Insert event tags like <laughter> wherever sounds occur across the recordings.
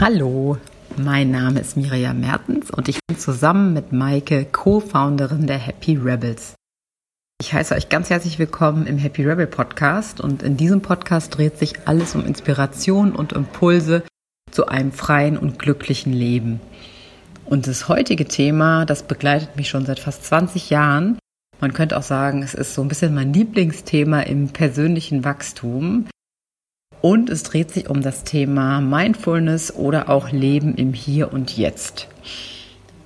Hallo, mein Name ist Miriam Mertens und ich bin zusammen mit Maike Co-Founderin der Happy Rebels. Ich heiße euch ganz herzlich willkommen im Happy Rebel Podcast und in diesem Podcast dreht sich alles um Inspiration und Impulse zu einem freien und glücklichen Leben. Und das heutige Thema, das begleitet mich schon seit fast 20 Jahren. Man könnte auch sagen, es ist so ein bisschen mein Lieblingsthema im persönlichen Wachstum. Und es dreht sich um das Thema Mindfulness oder auch Leben im Hier und Jetzt.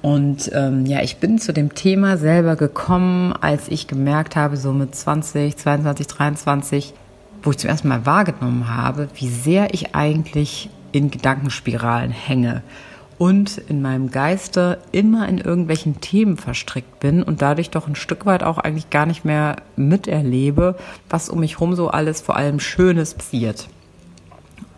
Und ähm, ja, ich bin zu dem Thema selber gekommen, als ich gemerkt habe, so mit 20, 22, 23, wo ich zum ersten Mal wahrgenommen habe, wie sehr ich eigentlich in Gedankenspiralen hänge und in meinem Geiste immer in irgendwelchen Themen verstrickt bin und dadurch doch ein Stück weit auch eigentlich gar nicht mehr miterlebe, was um mich herum so alles vor allem Schönes passiert.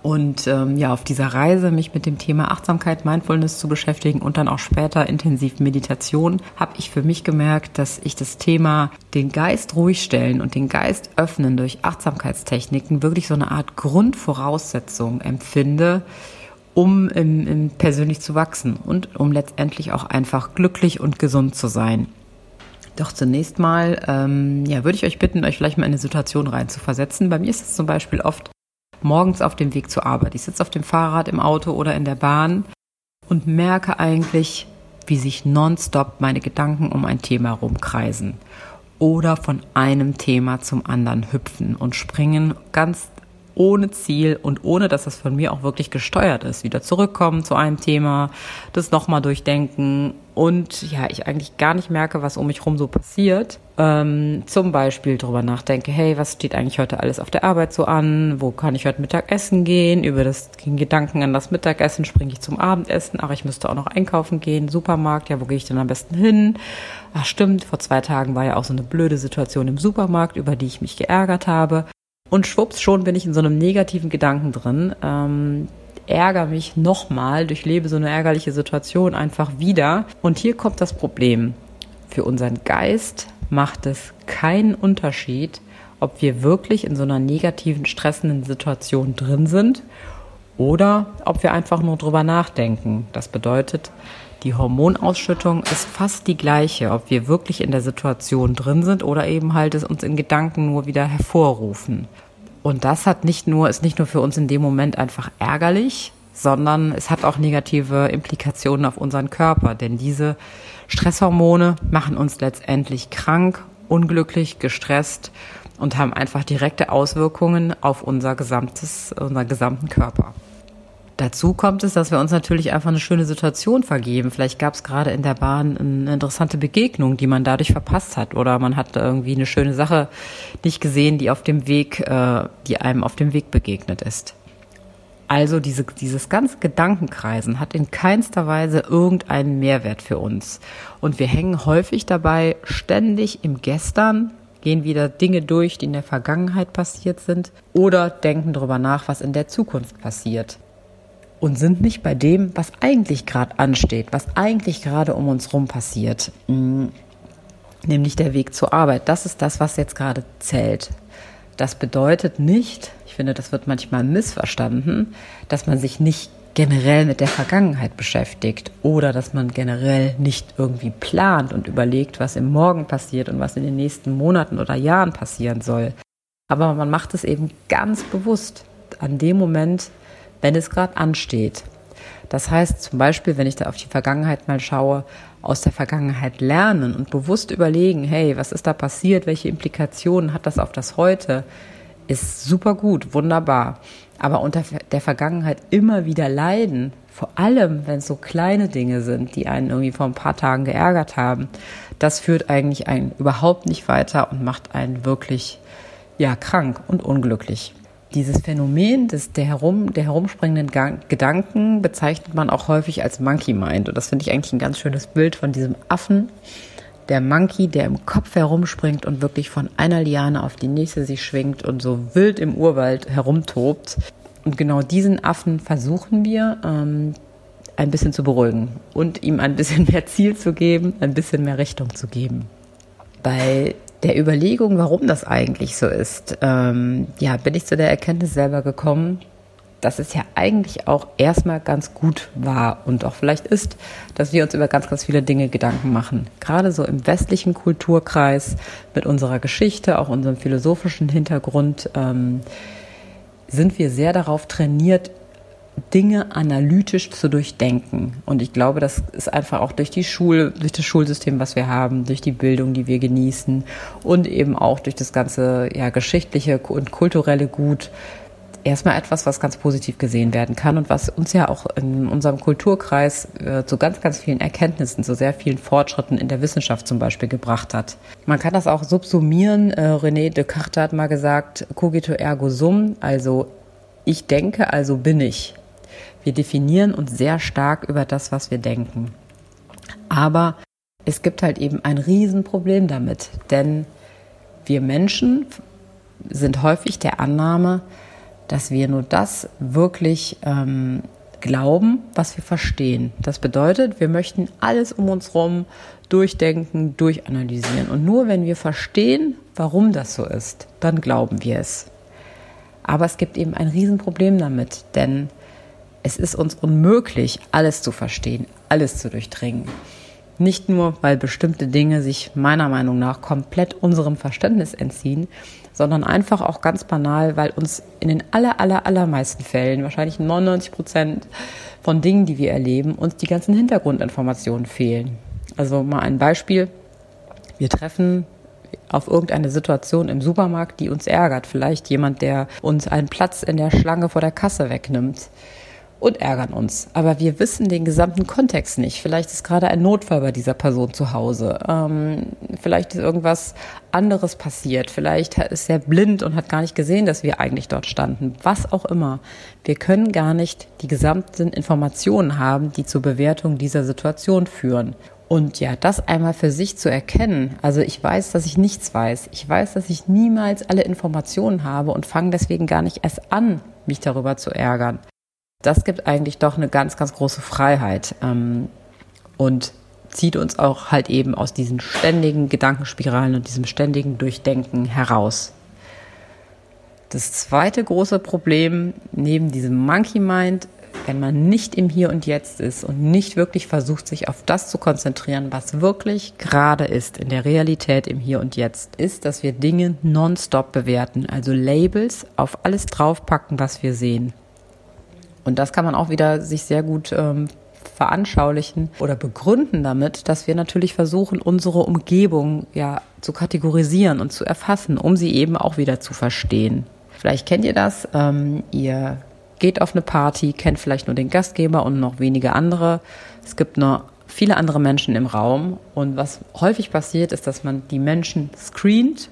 Und ähm, ja, auf dieser Reise, mich mit dem Thema Achtsamkeit, Mindfulness zu beschäftigen und dann auch später intensiv Meditation, habe ich für mich gemerkt, dass ich das Thema den Geist ruhig stellen und den Geist öffnen durch Achtsamkeitstechniken wirklich so eine Art Grundvoraussetzung empfinde, um im, im persönlich zu wachsen und um letztendlich auch einfach glücklich und gesund zu sein. Doch zunächst mal, ähm, ja, würde ich euch bitten, euch vielleicht mal in eine Situation reinzuversetzen. Bei mir ist es zum Beispiel oft morgens auf dem Weg zur Arbeit. Ich sitze auf dem Fahrrad, im Auto oder in der Bahn und merke eigentlich, wie sich nonstop meine Gedanken um ein Thema rumkreisen oder von einem Thema zum anderen hüpfen und springen ganz ohne Ziel und ohne, dass das von mir auch wirklich gesteuert ist. Wieder zurückkommen zu einem Thema, das nochmal durchdenken und ja, ich eigentlich gar nicht merke, was um mich rum so passiert. Ähm, zum Beispiel drüber nachdenke, hey, was steht eigentlich heute alles auf der Arbeit so an? Wo kann ich heute Mittag essen gehen? Über das Gedanken an das Mittagessen springe ich zum Abendessen. Ach, ich müsste auch noch einkaufen gehen, Supermarkt. Ja, wo gehe ich denn am besten hin? Ach, stimmt, vor zwei Tagen war ja auch so eine blöde Situation im Supermarkt, über die ich mich geärgert habe. Und schwupps, schon bin ich in so einem negativen Gedanken drin. Ähm, ärgere mich nochmal, durchlebe so eine ärgerliche Situation einfach wieder. Und hier kommt das Problem. Für unseren Geist macht es keinen Unterschied, ob wir wirklich in so einer negativen, stressenden Situation drin sind oder ob wir einfach nur drüber nachdenken. Das bedeutet, die Hormonausschüttung ist fast die gleiche, ob wir wirklich in der Situation drin sind oder eben halt es uns in Gedanken nur wieder hervorrufen. Und das hat nicht nur, ist nicht nur für uns in dem Moment einfach ärgerlich, sondern es hat auch negative Implikationen auf unseren Körper, denn diese Stresshormone machen uns letztendlich krank, unglücklich, gestresst und haben einfach direkte Auswirkungen auf unser gesamtes, unseren gesamten Körper. Dazu kommt es, dass wir uns natürlich einfach eine schöne Situation vergeben. Vielleicht gab es gerade in der Bahn eine interessante Begegnung, die man dadurch verpasst hat. Oder man hat irgendwie eine schöne Sache nicht gesehen, die auf dem Weg, äh, die einem auf dem Weg begegnet ist. Also diese, dieses ganze Gedankenkreisen hat in keinster Weise irgendeinen Mehrwert für uns. Und wir hängen häufig dabei ständig im Gestern, gehen wieder Dinge durch, die in der Vergangenheit passiert sind oder denken darüber nach, was in der Zukunft passiert und sind nicht bei dem, was eigentlich gerade ansteht, was eigentlich gerade um uns rum passiert, mm, nämlich der Weg zur Arbeit. Das ist das, was jetzt gerade zählt. Das bedeutet nicht, ich finde, das wird manchmal missverstanden, dass man sich nicht generell mit der Vergangenheit beschäftigt oder dass man generell nicht irgendwie plant und überlegt, was im Morgen passiert und was in den nächsten Monaten oder Jahren passieren soll. Aber man macht es eben ganz bewusst an dem Moment, wenn es gerade ansteht. Das heißt zum Beispiel, wenn ich da auf die Vergangenheit mal schaue, aus der Vergangenheit lernen und bewusst überlegen, hey, was ist da passiert, welche Implikationen hat das auf das Heute, ist super gut, wunderbar. Aber unter der Vergangenheit immer wieder leiden, vor allem wenn es so kleine Dinge sind, die einen irgendwie vor ein paar Tagen geärgert haben, das führt eigentlich einen überhaupt nicht weiter und macht einen wirklich ja krank und unglücklich. Dieses Phänomen des, der, herum, der herumspringenden Gedanken bezeichnet man auch häufig als Monkey Mind. Und das finde ich eigentlich ein ganz schönes Bild von diesem Affen, der Monkey, der im Kopf herumspringt und wirklich von einer Liane auf die nächste sich schwingt und so wild im Urwald herumtobt. Und genau diesen Affen versuchen wir ähm, ein bisschen zu beruhigen und ihm ein bisschen <laughs> mehr Ziel zu geben, ein bisschen mehr Richtung zu geben. Bei der Überlegung, warum das eigentlich so ist, ähm, ja, bin ich zu der Erkenntnis selber gekommen, dass es ja eigentlich auch erstmal ganz gut war und auch vielleicht ist, dass wir uns über ganz, ganz viele Dinge Gedanken machen. Gerade so im westlichen Kulturkreis mit unserer Geschichte, auch unserem philosophischen Hintergrund, ähm, sind wir sehr darauf trainiert, Dinge analytisch zu durchdenken. Und ich glaube, das ist einfach auch durch die Schule, durch das Schulsystem, was wir haben, durch die Bildung, die wir genießen und eben auch durch das ganze ja, geschichtliche und kulturelle Gut erstmal etwas, was ganz positiv gesehen werden kann und was uns ja auch in unserem Kulturkreis äh, zu ganz, ganz vielen Erkenntnissen, zu sehr vielen Fortschritten in der Wissenschaft zum Beispiel gebracht hat. Man kann das auch subsumieren. Äh, René Descartes hat mal gesagt, cogito ergo sum, also ich denke, also bin ich. Wir definieren uns sehr stark über das, was wir denken. Aber es gibt halt eben ein Riesenproblem damit, denn wir Menschen sind häufig der Annahme, dass wir nur das wirklich ähm, glauben, was wir verstehen. Das bedeutet, wir möchten alles um uns herum durchdenken, durchanalysieren. Und nur wenn wir verstehen, warum das so ist, dann glauben wir es. Aber es gibt eben ein Riesenproblem damit, denn es ist uns unmöglich, alles zu verstehen, alles zu durchdringen. Nicht nur, weil bestimmte Dinge sich meiner Meinung nach komplett unserem Verständnis entziehen, sondern einfach auch ganz banal, weil uns in den aller, aller, allermeisten Fällen, wahrscheinlich 99 Prozent von Dingen, die wir erleben, uns die ganzen Hintergrundinformationen fehlen. Also mal ein Beispiel. Wir treffen auf irgendeine Situation im Supermarkt, die uns ärgert. Vielleicht jemand, der uns einen Platz in der Schlange vor der Kasse wegnimmt und ärgern uns. Aber wir wissen den gesamten Kontext nicht. Vielleicht ist gerade ein Notfall bei dieser Person zu Hause. Ähm, vielleicht ist irgendwas anderes passiert. Vielleicht ist er blind und hat gar nicht gesehen, dass wir eigentlich dort standen. Was auch immer. Wir können gar nicht die gesamten Informationen haben, die zur Bewertung dieser Situation führen. Und ja, das einmal für sich zu erkennen. Also ich weiß, dass ich nichts weiß. Ich weiß, dass ich niemals alle Informationen habe und fange deswegen gar nicht erst an, mich darüber zu ärgern das gibt eigentlich doch eine ganz, ganz große Freiheit ähm, und zieht uns auch halt eben aus diesen ständigen Gedankenspiralen und diesem ständigen Durchdenken heraus. Das zweite große Problem neben diesem Monkey Mind, wenn man nicht im Hier und Jetzt ist und nicht wirklich versucht, sich auf das zu konzentrieren, was wirklich gerade ist in der Realität im Hier und Jetzt, ist, dass wir Dinge nonstop bewerten, also Labels auf alles draufpacken, was wir sehen. Und das kann man auch wieder sich sehr gut ähm, veranschaulichen oder begründen damit, dass wir natürlich versuchen, unsere Umgebung ja zu kategorisieren und zu erfassen, um sie eben auch wieder zu verstehen. Vielleicht kennt ihr das. Ähm, ihr geht auf eine Party, kennt vielleicht nur den Gastgeber und noch wenige andere. Es gibt nur viele andere Menschen im Raum. Und was häufig passiert, ist, dass man die Menschen screent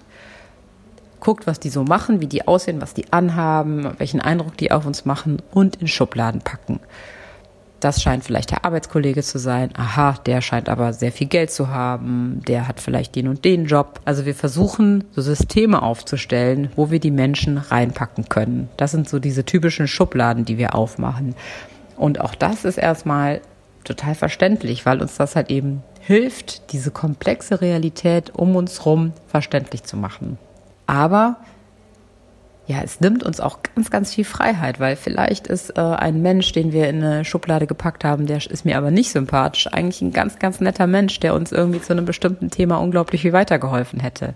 guckt, was die so machen, wie die aussehen, was die anhaben, welchen Eindruck die auf uns machen und in Schubladen packen. Das scheint vielleicht der Arbeitskollege zu sein. Aha, der scheint aber sehr viel Geld zu haben. Der hat vielleicht den und den Job. Also wir versuchen, so Systeme aufzustellen, wo wir die Menschen reinpacken können. Das sind so diese typischen Schubladen, die wir aufmachen. Und auch das ist erstmal total verständlich, weil uns das halt eben hilft, diese komplexe Realität um uns herum verständlich zu machen. Aber ja, es nimmt uns auch ganz, ganz viel Freiheit, weil vielleicht ist äh, ein Mensch, den wir in eine Schublade gepackt haben, der ist mir aber nicht sympathisch, eigentlich ein ganz, ganz netter Mensch, der uns irgendwie zu einem bestimmten Thema unglaublich viel weitergeholfen hätte.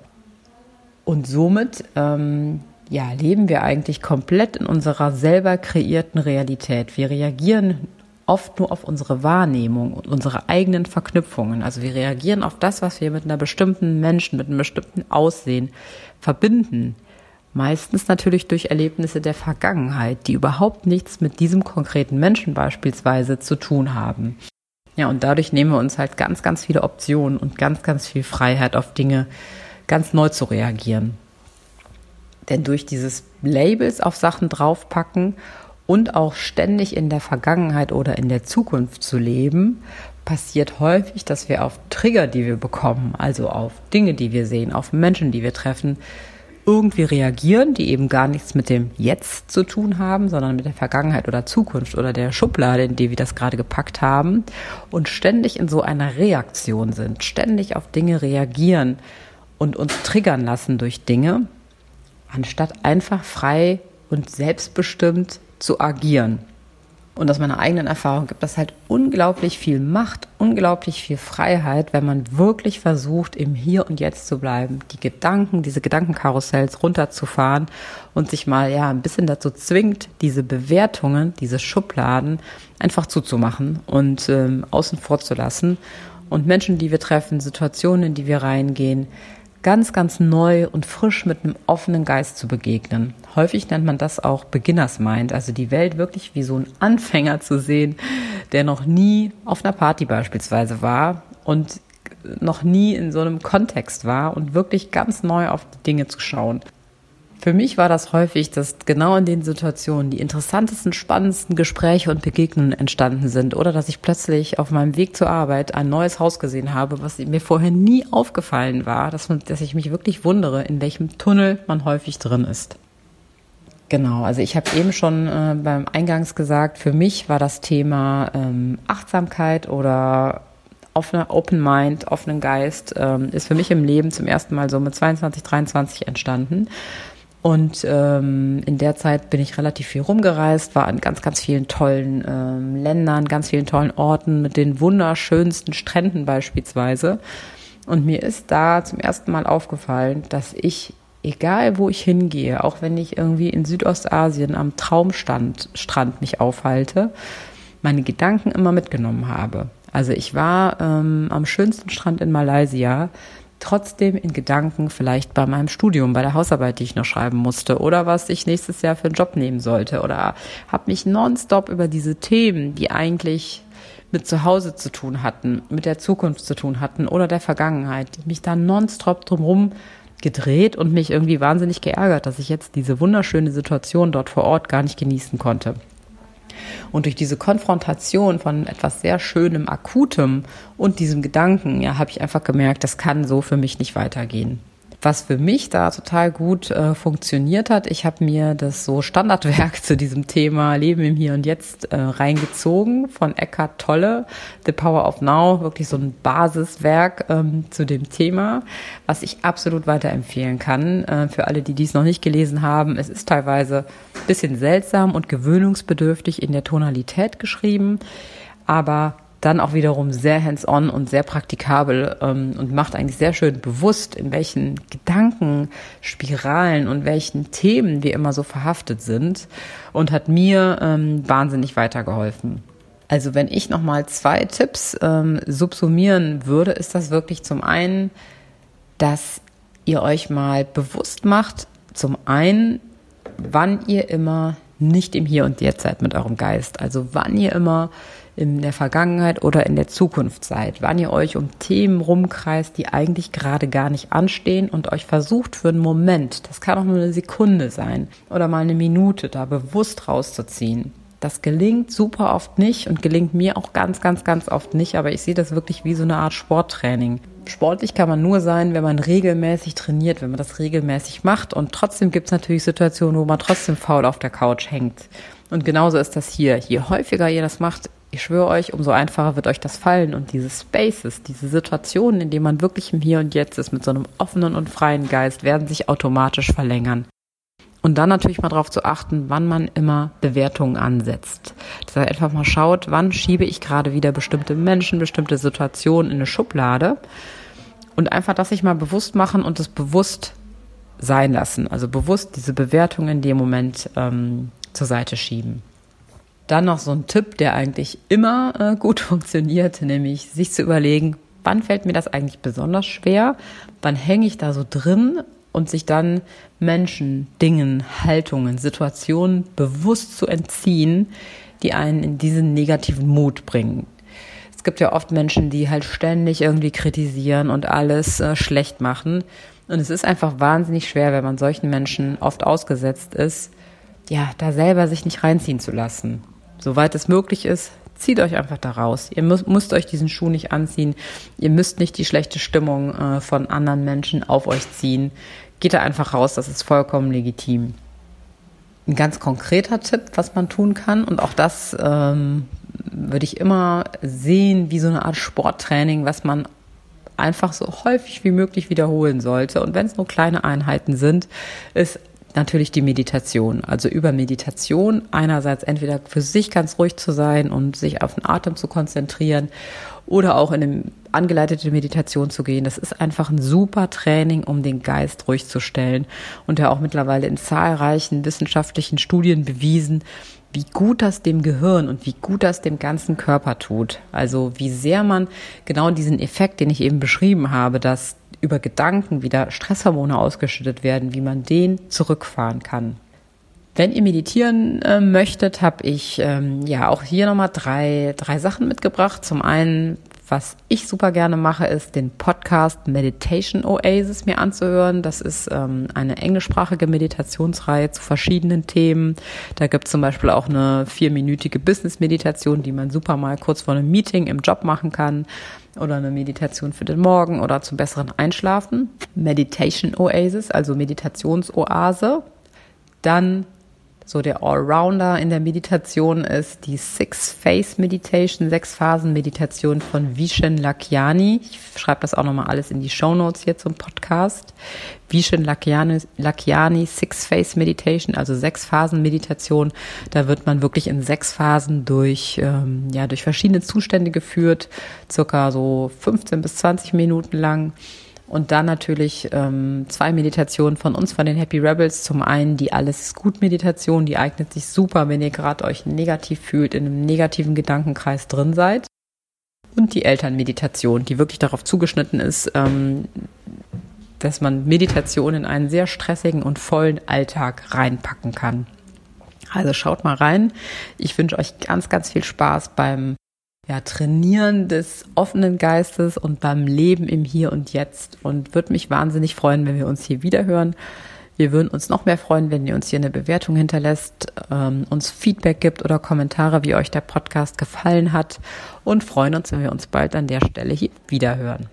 Und somit, ähm, ja, leben wir eigentlich komplett in unserer selber kreierten Realität. Wir reagieren oft nur auf unsere Wahrnehmung und unsere eigenen Verknüpfungen. Also wir reagieren auf das, was wir mit einer bestimmten Menschen, mit einem bestimmten Aussehen verbinden. Meistens natürlich durch Erlebnisse der Vergangenheit, die überhaupt nichts mit diesem konkreten Menschen beispielsweise zu tun haben. Ja, und dadurch nehmen wir uns halt ganz, ganz viele Optionen und ganz, ganz viel Freiheit auf Dinge ganz neu zu reagieren. Denn durch dieses Labels auf Sachen draufpacken und auch ständig in der Vergangenheit oder in der Zukunft zu leben, passiert häufig, dass wir auf Trigger, die wir bekommen, also auf Dinge, die wir sehen, auf Menschen, die wir treffen, irgendwie reagieren, die eben gar nichts mit dem Jetzt zu tun haben, sondern mit der Vergangenheit oder Zukunft oder der Schublade, in die wir das gerade gepackt haben und ständig in so einer Reaktion sind, ständig auf Dinge reagieren und uns triggern lassen durch Dinge, anstatt einfach frei und selbstbestimmt zu agieren. Und aus meiner eigenen Erfahrung gibt das halt unglaublich viel Macht, unglaublich viel Freiheit, wenn man wirklich versucht, im Hier und Jetzt zu bleiben, die Gedanken, diese Gedankenkarussells runterzufahren und sich mal ja ein bisschen dazu zwingt, diese Bewertungen, diese Schubladen einfach zuzumachen und ähm, außen vor zu lassen und Menschen, die wir treffen, Situationen, in die wir reingehen, ganz, ganz neu und frisch mit einem offenen Geist zu begegnen. Häufig nennt man das auch Beginners Mind, also die Welt wirklich wie so ein Anfänger zu sehen, der noch nie auf einer Party beispielsweise war und noch nie in so einem Kontext war und wirklich ganz neu auf die Dinge zu schauen. Für mich war das häufig, dass genau in den Situationen die interessantesten, spannendsten Gespräche und Begegnungen entstanden sind oder dass ich plötzlich auf meinem Weg zur Arbeit ein neues Haus gesehen habe, was mir vorher nie aufgefallen war, dass, man, dass ich mich wirklich wundere, in welchem Tunnel man häufig drin ist. Genau, also ich habe eben schon äh, beim Eingangs gesagt, für mich war das Thema ähm, Achtsamkeit oder offener Open Mind, offenen Geist, ähm, ist für mich im Leben zum ersten Mal so mit 22, 23 entstanden. Und ähm, in der Zeit bin ich relativ viel rumgereist, war an ganz, ganz vielen tollen ähm, Ländern, ganz vielen tollen Orten mit den wunderschönsten Stränden beispielsweise. Und mir ist da zum ersten Mal aufgefallen, dass ich, egal wo ich hingehe, auch wenn ich irgendwie in Südostasien am Traumstrand Strand mich aufhalte, meine Gedanken immer mitgenommen habe. Also ich war ähm, am schönsten Strand in Malaysia trotzdem in Gedanken vielleicht bei meinem Studium, bei der Hausarbeit, die ich noch schreiben musste oder was ich nächstes Jahr für einen Job nehmen sollte oder habe mich nonstop über diese Themen, die eigentlich mit zu Hause zu tun hatten, mit der Zukunft zu tun hatten oder der Vergangenheit, mich da nonstop drumherum gedreht und mich irgendwie wahnsinnig geärgert, dass ich jetzt diese wunderschöne Situation dort vor Ort gar nicht genießen konnte. Und durch diese Konfrontation von etwas sehr Schönem, Akutem und diesem Gedanken, ja, habe ich einfach gemerkt, das kann so für mich nicht weitergehen was für mich da total gut äh, funktioniert hat. Ich habe mir das so Standardwerk <laughs> zu diesem Thema Leben im Hier und Jetzt äh, reingezogen von Eckhart Tolle, The Power of Now, wirklich so ein Basiswerk ähm, zu dem Thema, was ich absolut weiterempfehlen kann äh, für alle, die dies noch nicht gelesen haben. Es ist teilweise ein bisschen seltsam und gewöhnungsbedürftig in der Tonalität geschrieben, aber dann auch wiederum sehr hands-on und sehr praktikabel ähm, und macht eigentlich sehr schön bewusst, in welchen Gedankenspiralen und welchen Themen wir immer so verhaftet sind und hat mir ähm, wahnsinnig weitergeholfen. Also wenn ich nochmal zwei Tipps ähm, subsumieren würde, ist das wirklich zum einen, dass ihr euch mal bewusst macht, zum einen, wann ihr immer nicht im Hier und Jetzt seid mit eurem Geist. Also wann ihr immer in der Vergangenheit oder in der Zukunft seid, wann ihr euch um Themen rumkreist, die eigentlich gerade gar nicht anstehen und euch versucht für einen Moment, das kann auch nur eine Sekunde sein oder mal eine Minute da bewusst rauszuziehen. Das gelingt super oft nicht und gelingt mir auch ganz, ganz, ganz oft nicht, aber ich sehe das wirklich wie so eine Art Sporttraining. Sportlich kann man nur sein, wenn man regelmäßig trainiert, wenn man das regelmäßig macht und trotzdem gibt es natürlich Situationen, wo man trotzdem faul auf der Couch hängt. Und genauso ist das hier. Je häufiger ihr das macht, ich schwöre euch, umso einfacher wird euch das fallen. Und diese Spaces, diese Situationen, in denen man wirklich im Hier und Jetzt ist, mit so einem offenen und freien Geist, werden sich automatisch verlängern. Und dann natürlich mal darauf zu achten, wann man immer Bewertungen ansetzt. Das heißt, einfach mal schaut, wann schiebe ich gerade wieder bestimmte Menschen, bestimmte Situationen in eine Schublade. Und einfach das sich mal bewusst machen und es bewusst sein lassen. Also bewusst diese Bewertungen in dem Moment ähm, zur Seite schieben. Dann noch so ein Tipp, der eigentlich immer äh, gut <laughs> funktioniert, nämlich sich zu überlegen, wann fällt mir das eigentlich besonders schwer, wann hänge ich da so drin und sich dann Menschen, Dingen, Haltungen, Situationen bewusst zu entziehen, die einen in diesen negativen Mut bringen. Es gibt ja oft Menschen, die halt ständig irgendwie kritisieren und alles äh, schlecht machen. Und es ist einfach wahnsinnig schwer, wenn man solchen Menschen oft ausgesetzt ist, ja, da selber sich nicht reinziehen zu lassen soweit es möglich ist, zieht euch einfach da raus. Ihr müsst, müsst euch diesen Schuh nicht anziehen. Ihr müsst nicht die schlechte Stimmung äh, von anderen Menschen auf euch ziehen. Geht da einfach raus, das ist vollkommen legitim. Ein ganz konkreter Tipp, was man tun kann, und auch das ähm, würde ich immer sehen wie so eine Art Sporttraining, was man einfach so häufig wie möglich wiederholen sollte. Und wenn es nur kleine Einheiten sind, ist natürlich die Meditation. Also über Meditation einerseits entweder für sich ganz ruhig zu sein und sich auf den Atem zu konzentrieren oder auch in eine angeleitete Meditation zu gehen. Das ist einfach ein super Training, um den Geist ruhig zu stellen und ja auch mittlerweile in zahlreichen wissenschaftlichen Studien bewiesen, wie gut das dem Gehirn und wie gut das dem ganzen Körper tut. Also wie sehr man genau diesen Effekt, den ich eben beschrieben habe, dass über Gedanken wieder Stresshormone ausgeschüttet werden, wie man den zurückfahren kann. Wenn ihr meditieren äh, möchtet, habe ich ähm, ja auch hier nochmal drei, drei Sachen mitgebracht. Zum einen was ich super gerne mache, ist den Podcast Meditation Oasis mir anzuhören. Das ist ähm, eine englischsprachige Meditationsreihe zu verschiedenen Themen. Da gibt es zum Beispiel auch eine vierminütige Business-Meditation, die man super mal kurz vor einem Meeting im Job machen kann. Oder eine Meditation für den Morgen oder zum besseren Einschlafen. Meditation Oasis, also Meditationsoase. Dann so der Allrounder in der Meditation ist die Six-Phase Meditation, Sechs-Phasen-Meditation von Vishen Lakiani. Ich schreibe das auch nochmal alles in die Show Notes hier zum Podcast. Vishen Lakiani, Lakiani Six-Phase Meditation, also Sechs-Phasen-Meditation. Da wird man wirklich in sechs Phasen durch, ähm, ja, durch verschiedene Zustände geführt, circa so 15 bis 20 Minuten lang. Und dann natürlich ähm, zwei Meditationen von uns, von den Happy Rebels. Zum einen die Alles gut Meditation, die eignet sich super, wenn ihr gerade euch negativ fühlt, in einem negativen Gedankenkreis drin seid. Und die Elternmeditation, die wirklich darauf zugeschnitten ist, ähm, dass man Meditation in einen sehr stressigen und vollen Alltag reinpacken kann. Also schaut mal rein. Ich wünsche euch ganz, ganz viel Spaß beim ja, Trainieren des offenen Geistes und beim Leben im Hier und Jetzt und würde mich wahnsinnig freuen, wenn wir uns hier wieder hören. Wir würden uns noch mehr freuen, wenn ihr uns hier eine Bewertung hinterlässt, ähm, uns Feedback gibt oder Kommentare, wie euch der Podcast gefallen hat und freuen uns, wenn wir uns bald an der Stelle hier wieder hören.